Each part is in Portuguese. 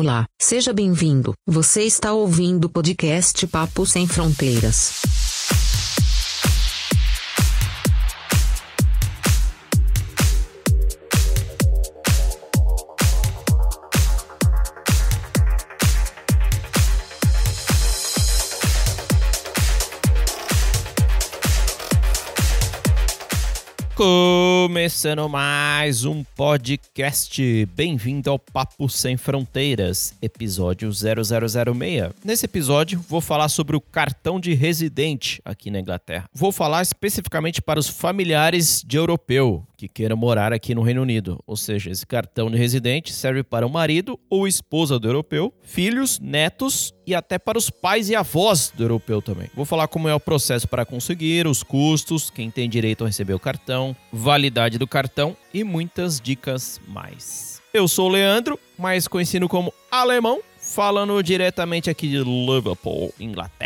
Olá, seja bem-vindo. Você está ouvindo o podcast Papo Sem Fronteiras. Começando mais um podcast. Bem-vindo ao Papo Sem Fronteiras, episódio 0006. Nesse episódio, vou falar sobre o cartão de residente aqui na Inglaterra. Vou falar especificamente para os familiares de europeu que queiram morar aqui no Reino Unido. Ou seja, esse cartão de residente serve para o marido ou esposa do europeu, filhos, netos e até para os pais e avós do europeu também. Vou falar como é o processo para conseguir, os custos, quem tem direito a receber o cartão, validade do cartão e muitas dicas mais. Eu sou o Leandro, mais conhecido como Alemão, falando diretamente aqui de Liverpool, Inglaterra.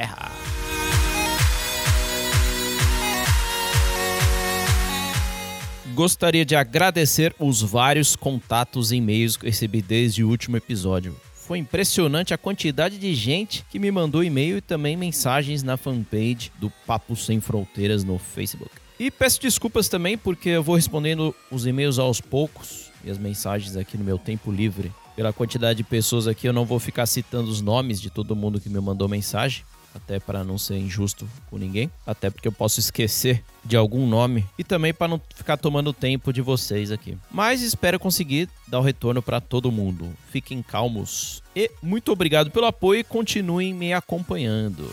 Gostaria de agradecer os vários contatos e e-mails que recebi desde o último episódio. Foi impressionante a quantidade de gente que me mandou e-mail e também mensagens na fanpage do Papo Sem Fronteiras no Facebook. E peço desculpas também porque eu vou respondendo os e-mails aos poucos e as mensagens aqui no meu tempo livre. Pela quantidade de pessoas aqui, eu não vou ficar citando os nomes de todo mundo que me mandou mensagem, até para não ser injusto com ninguém, até porque eu posso esquecer de algum nome e também para não ficar tomando tempo de vocês aqui. Mas espero conseguir dar o retorno para todo mundo. Fiquem calmos e muito obrigado pelo apoio e continuem me acompanhando.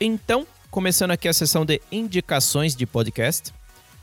Então, começando aqui a sessão de indicações de podcast,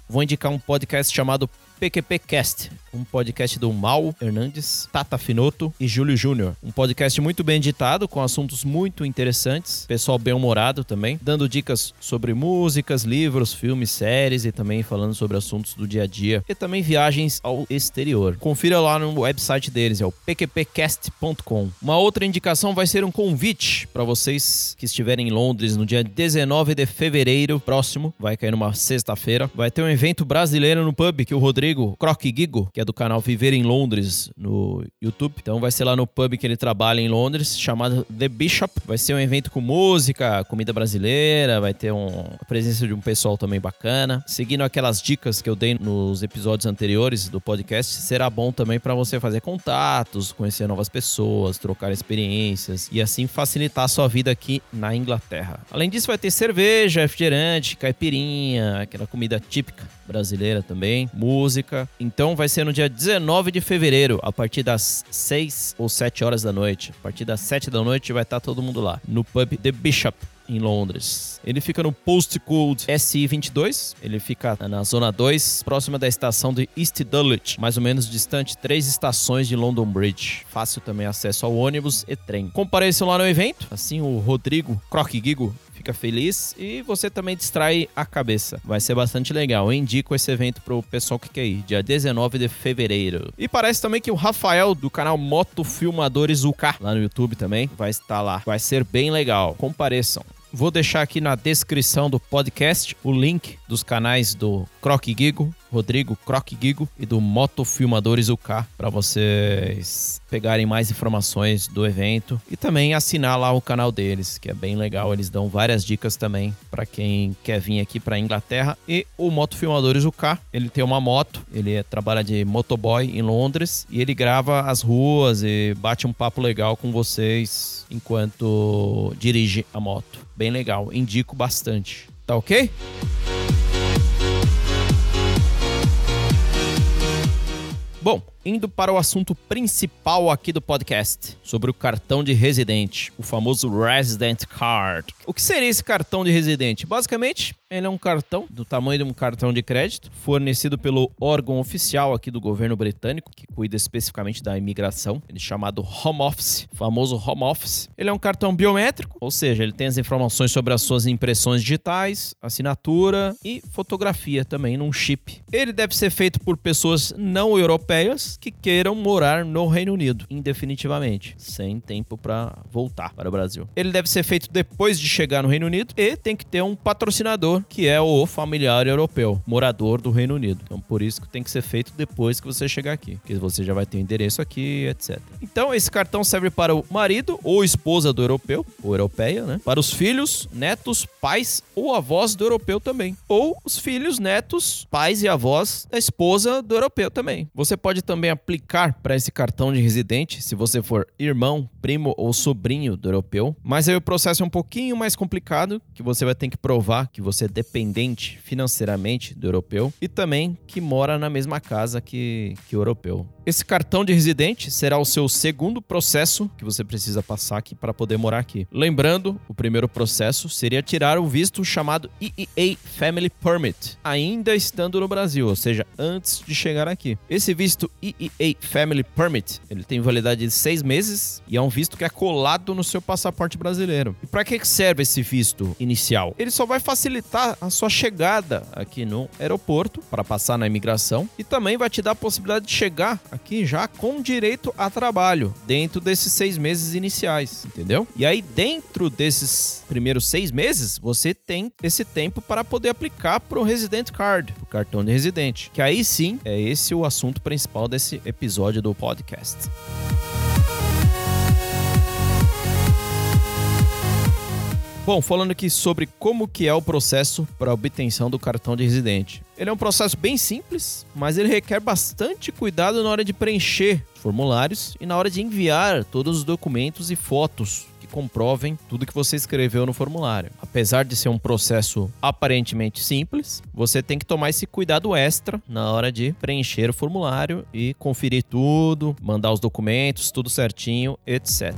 vou indicar um podcast chamado PQPcast, um podcast do Mal Hernandes, Tata Finoto e Júlio Júnior. Um podcast muito bem editado, com assuntos muito interessantes, pessoal bem-humorado também, dando dicas sobre músicas, livros, filmes, séries e também falando sobre assuntos do dia a dia e também viagens ao exterior. Confira lá no website deles, é o pqpcast.com. Uma outra indicação vai ser um convite para vocês que estiverem em Londres no dia 19 de fevereiro próximo, vai cair numa sexta-feira, vai ter um evento brasileiro no pub que o Rodrigo Croc Gigo, que é do canal Viver em Londres no YouTube. Então vai ser lá no pub que ele trabalha em Londres, chamado The Bishop. Vai ser um evento com música, comida brasileira, vai ter um, a presença de um pessoal também bacana. Seguindo aquelas dicas que eu dei nos episódios anteriores do podcast, será bom também para você fazer contatos, conhecer novas pessoas, trocar experiências e assim facilitar a sua vida aqui na Inglaterra. Além disso, vai ter cerveja, refrigerante, caipirinha, aquela comida típica brasileira também, música. Então vai ser no dia 19 de fevereiro, a partir das 6 ou 7 horas da noite. A partir das 7 da noite vai estar todo mundo lá, no pub The Bishop em Londres. Ele fica no postcode SI22, ele fica na zona 2, próxima da estação de East Dulwich, mais ou menos distante três estações de London Bridge. Fácil também acesso ao ônibus e trem. Compareçam lá no evento, assim o Rodrigo Croc Gigo fica feliz e você também distrai a cabeça. Vai ser bastante legal. Eu indico esse evento pro pessoal que quer ir, dia 19 de fevereiro. E parece também que o Rafael do canal Moto Filmadores UK lá no YouTube também vai estar lá. Vai ser bem legal. Compareçam. Vou deixar aqui na descrição do podcast o link dos canais do Croc Gigo, Rodrigo Croc Gigo e do Moto Filmadores UK para vocês pegarem mais informações do evento e também assinar lá o canal deles, que é bem legal. Eles dão várias dicas também para quem quer vir aqui para Inglaterra. E o Moto Filmadores UK, ele tem uma moto, ele é, trabalha de motoboy em Londres e ele grava as ruas e bate um papo legal com vocês enquanto dirige a moto. Bem legal, indico bastante. Tá ok? Indo para o assunto principal aqui do podcast, sobre o cartão de residente, o famoso Resident Card. O que seria esse cartão de residente? Basicamente, ele é um cartão do tamanho de um cartão de crédito, fornecido pelo órgão oficial aqui do governo britânico, que cuida especificamente da imigração, ele é chamado Home Office, famoso Home Office. Ele é um cartão biométrico, ou seja, ele tem as informações sobre as suas impressões digitais, assinatura e fotografia também num chip. Ele deve ser feito por pessoas não europeias, que queiram morar no Reino Unido indefinitivamente, sem tempo para voltar para o Brasil. Ele deve ser feito depois de chegar no Reino Unido e tem que ter um patrocinador, que é o familiar europeu, morador do Reino Unido. Então, por isso que tem que ser feito depois que você chegar aqui, porque você já vai ter o endereço aqui, etc. Então, esse cartão serve para o marido ou esposa do europeu, ou europeia, né? Para os filhos, netos, pais ou avós do europeu também. Ou os filhos, netos, pais e avós da esposa do europeu também. Você pode também aplicar para esse cartão de residente se você for irmão, primo ou sobrinho do europeu. Mas aí o processo é um pouquinho mais complicado, que você vai ter que provar que você é dependente financeiramente do europeu e também que mora na mesma casa que, que o europeu. Esse cartão de residente será o seu segundo processo que você precisa passar aqui para poder morar aqui. Lembrando, o primeiro processo seria tirar o visto chamado EEA Family Permit, ainda estando no Brasil, ou seja, antes de chegar aqui. Esse visto EEA Family Permit, ele tem validade de seis meses e é um visto que é colado no seu passaporte brasileiro. E para que serve esse visto inicial? Ele só vai facilitar a sua chegada aqui no aeroporto para passar na imigração e também vai te dar a possibilidade de chegar aqui já com direito a trabalho dentro desses seis meses iniciais, entendeu? E aí, dentro desses primeiros seis meses, você tem esse tempo para poder aplicar para o Resident Card, o cartão de residente. Que aí sim é esse o assunto principal desse episódio do podcast. Bom, falando aqui sobre como que é o processo para obtenção do cartão de residente. Ele é um processo bem simples, mas ele requer bastante cuidado na hora de preencher os formulários e na hora de enviar todos os documentos e fotos que comprovem tudo que você escreveu no formulário. Apesar de ser um processo aparentemente simples, você tem que tomar esse cuidado extra na hora de preencher o formulário e conferir tudo, mandar os documentos, tudo certinho, etc.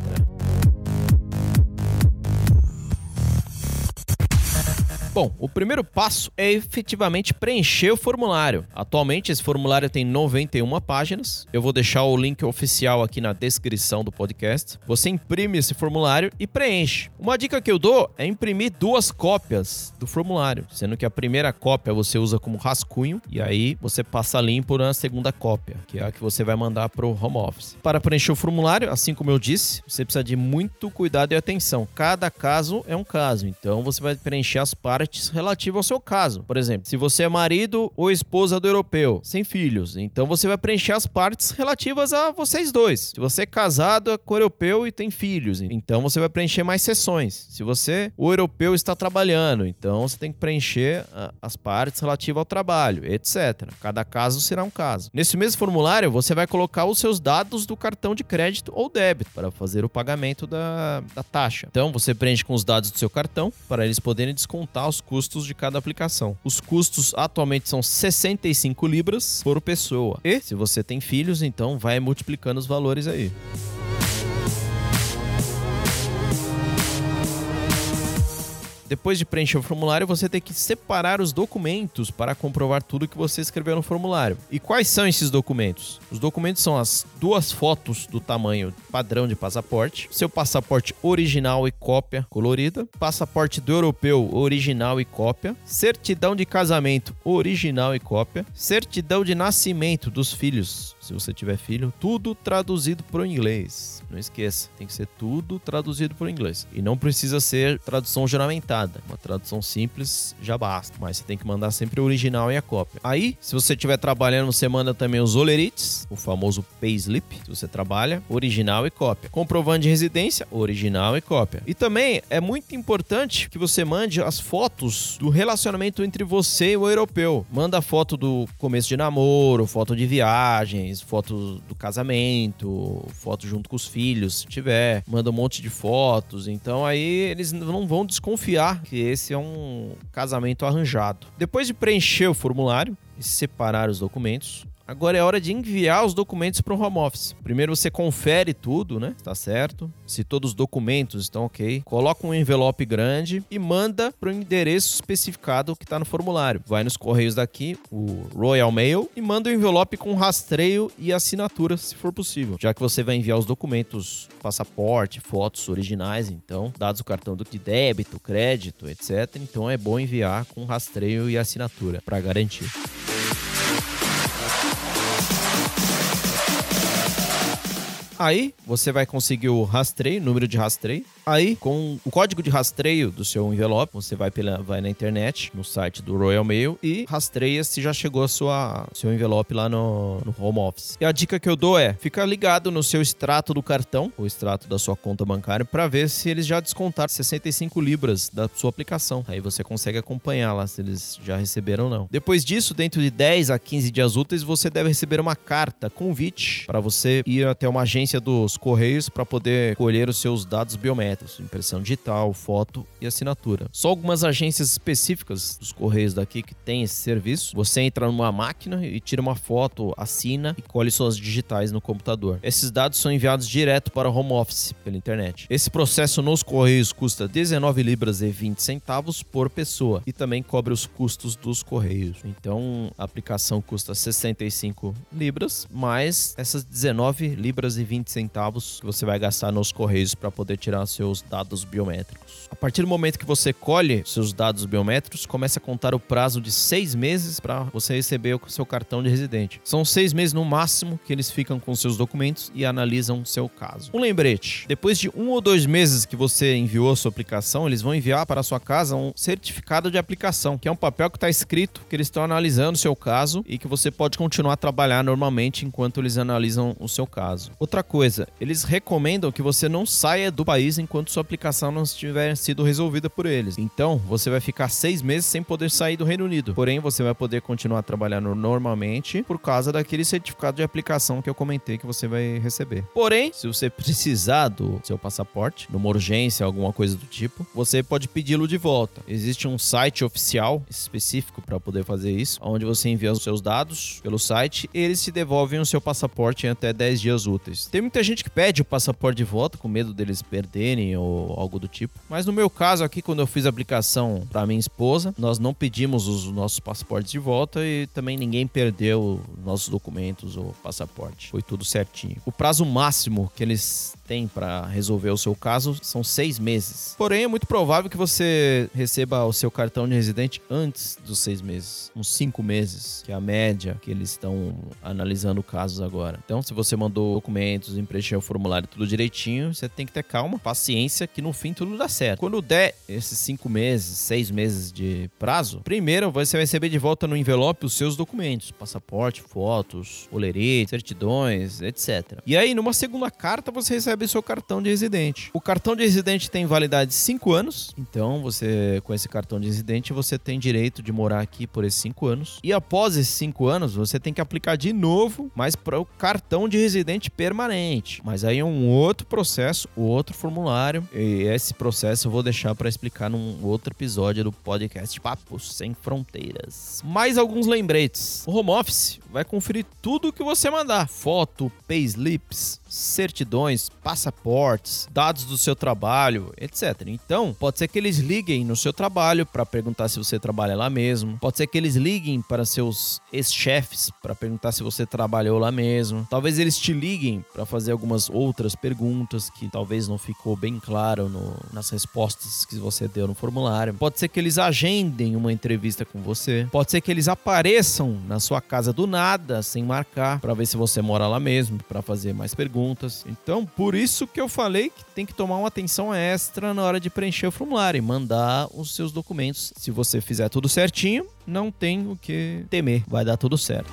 Bom, o primeiro passo é efetivamente preencher o formulário. Atualmente esse formulário tem 91 páginas. Eu vou deixar o link oficial aqui na descrição do podcast. Você imprime esse formulário e preenche. Uma dica que eu dou é imprimir duas cópias do formulário, sendo que a primeira cópia você usa como rascunho e aí você passa limpo na segunda cópia, que é a que você vai mandar para o home office. Para preencher o formulário, assim como eu disse, você precisa de muito cuidado e atenção. Cada caso é um caso, então você vai preencher as partes partes ao seu caso. Por exemplo, se você é marido ou esposa do europeu, sem filhos, então você vai preencher as partes relativas a vocês dois. Se você é casado com o europeu e tem filhos, então você vai preencher mais sessões. Se você, o europeu, está trabalhando, então você tem que preencher ah, as partes relativas ao trabalho, etc. Cada caso será um caso. Nesse mesmo formulário, você vai colocar os seus dados do cartão de crédito ou débito para fazer o pagamento da, da taxa. Então você preenche com os dados do seu cartão para eles poderem descontar os custos de cada aplicação. Os custos atualmente são 65 libras por pessoa. E se você tem filhos, então vai multiplicando os valores aí. Depois de preencher o formulário, você tem que separar os documentos para comprovar tudo que você escreveu no formulário. E quais são esses documentos? Os documentos são as duas fotos do tamanho padrão de passaporte, seu passaporte original e cópia colorida, passaporte do europeu original e cópia, certidão de casamento original e cópia, certidão de nascimento dos filhos se você tiver filho, tudo traduzido para o inglês. Não esqueça, tem que ser tudo traduzido para o inglês. E não precisa ser tradução juramentada. Uma tradução simples já basta. Mas você tem que mandar sempre o original e a cópia. Aí, se você estiver trabalhando, você manda também os olerites, o famoso payslip, se você trabalha, original e cópia. Comprovante de residência, original e cópia. E também é muito importante que você mande as fotos do relacionamento entre você e o europeu. Manda foto do começo de namoro, foto de viagens, fotos do casamento, foto junto com os filhos, se tiver, manda um monte de fotos. Então aí eles não vão desconfiar que esse é um casamento arranjado. Depois de preencher o formulário e separar os documentos, Agora é hora de enviar os documentos para o home office. Primeiro você confere tudo, né? Está certo. Se todos os documentos estão ok, coloca um envelope grande e manda para o endereço especificado que está no formulário. Vai nos correios daqui, o Royal Mail, e manda o envelope com rastreio e assinatura, se for possível. Já que você vai enviar os documentos, passaporte, fotos originais, então, dados o cartão de débito, crédito, etc. Então é bom enviar com rastreio e assinatura para garantir. Aí você vai conseguir o rastreio, número de rastreio. Aí, com o código de rastreio do seu envelope, você vai, pela, vai na internet, no site do Royal Mail e rastreia se já chegou a sua seu envelope lá no, no home office. E a dica que eu dou é: fica ligado no seu extrato do cartão, o extrato da sua conta bancária, para ver se eles já descontaram 65 libras da sua aplicação. Aí você consegue acompanhar lá se eles já receberam ou não. Depois disso, dentro de 10 a 15 dias úteis, você deve receber uma carta convite para você ir até uma agência dos Correios para poder colher os seus dados biométricos impressão digital, foto e assinatura. Só algumas agências específicas dos Correios daqui que tem esse serviço. Você entra numa máquina e tira uma foto, assina e colhe suas digitais no computador. Esses dados são enviados direto para o home office pela internet. Esse processo nos Correios custa 19 libras e 20 centavos por pessoa e também cobre os custos dos Correios. Então, a aplicação custa 65 libras, mais essas 19 libras e 20 centavos que você vai gastar nos Correios para poder tirar seu seus dados biométricos. A partir do momento que você colhe seus dados biométricos, começa a contar o prazo de seis meses para você receber o seu cartão de residente. São seis meses no máximo que eles ficam com seus documentos e analisam seu caso. Um lembrete: depois de um ou dois meses que você enviou a sua aplicação, eles vão enviar para a sua casa um certificado de aplicação, que é um papel que está escrito que eles estão analisando o seu caso e que você pode continuar a trabalhar normalmente enquanto eles analisam o seu caso. Outra coisa, eles recomendam que você não saia do país enquanto sua aplicação não tiver sido resolvida por eles. Então, você vai ficar seis meses sem poder sair do Reino Unido. Porém, você vai poder continuar trabalhando normalmente por causa daquele certificado de aplicação que eu comentei que você vai receber. Porém, se você precisar do seu passaporte, numa urgência, alguma coisa do tipo, você pode pedi-lo de volta. Existe um site oficial específico para poder fazer isso, onde você envia os seus dados pelo site e eles te devolvem o seu passaporte em até 10 dias úteis. Tem muita gente que pede o passaporte de volta com medo deles perderem ou algo do tipo. Mas no meu caso aqui, quando eu fiz a aplicação para minha esposa, nós não pedimos os nossos passaportes de volta e também ninguém perdeu nossos documentos ou passaporte. Foi tudo certinho. O prazo máximo que eles têm para resolver o seu caso são seis meses. Porém, é muito provável que você receba o seu cartão de residente antes dos seis meses, uns cinco meses, que é a média que eles estão analisando casos agora. Então, se você mandou documentos, preencheu o formulário tudo direitinho, você tem que ter calma, paciência paciência que no fim tudo dá certo. Quando der esses cinco meses, seis meses de prazo, primeiro você vai receber de volta no envelope os seus documentos, passaporte, fotos, olerite, certidões, etc. E aí, numa segunda carta, você recebe seu cartão de residente. O cartão de residente tem validade de cinco anos, então você, com esse cartão de residente, você tem direito de morar aqui por esses cinco anos. E após esses cinco anos, você tem que aplicar de novo, mas para o cartão de residente permanente. Mas aí é um outro processo, outro formulário e esse processo eu vou deixar para explicar num outro episódio do podcast Papos Sem Fronteiras. Mais alguns lembretes. O home office vai conferir tudo que você mandar: foto, payslips, certidões, passaportes, dados do seu trabalho, etc. Então, pode ser que eles liguem no seu trabalho para perguntar se você trabalha lá mesmo. Pode ser que eles liguem para seus ex-chefes para perguntar se você trabalhou lá mesmo. Talvez eles te liguem para fazer algumas outras perguntas que talvez não ficou bem claro no, nas respostas que você deu no formulário. Pode ser que eles agendem uma entrevista com você. Pode ser que eles apareçam na sua casa do nada, sem marcar, para ver se você mora lá mesmo, para fazer mais perguntas. Então, por isso que eu falei que tem que tomar uma atenção extra na hora de preencher o formulário e mandar os seus documentos. Se você fizer tudo certinho, não tem o que temer, vai dar tudo certo.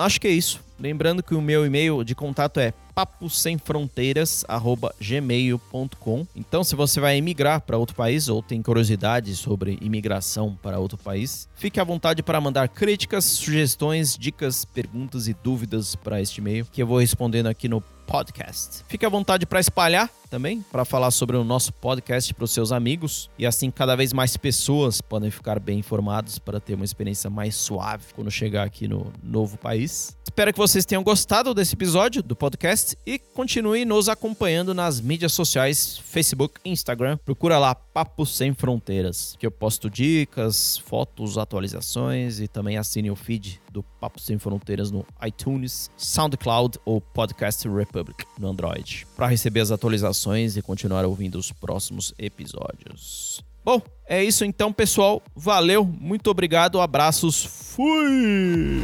Acho que é isso. Lembrando que o meu e-mail de contato é paposemfronteiras@gmail.com. Então, se você vai emigrar para outro país ou tem curiosidade sobre imigração para outro país, fique à vontade para mandar críticas, sugestões, dicas, perguntas e dúvidas para este e-mail que eu vou respondendo aqui no podcast. Fique à vontade para espalhar também, para falar sobre o nosso podcast para os seus amigos e assim cada vez mais pessoas podem ficar bem informados para ter uma experiência mais suave quando chegar aqui no novo país. Espero que vocês tenham gostado desse episódio do podcast e continue nos acompanhando nas mídias sociais, Facebook Instagram. Procura lá Papo Sem Fronteiras, que eu posto dicas, fotos, atualizações e também assine o feed do Papo Sem Fronteiras no iTunes, SoundCloud ou Podcast Republic no Android, para receber as atualizações e continuar ouvindo os próximos episódios. Bom, é isso então, pessoal. Valeu, muito obrigado, abraços, fui!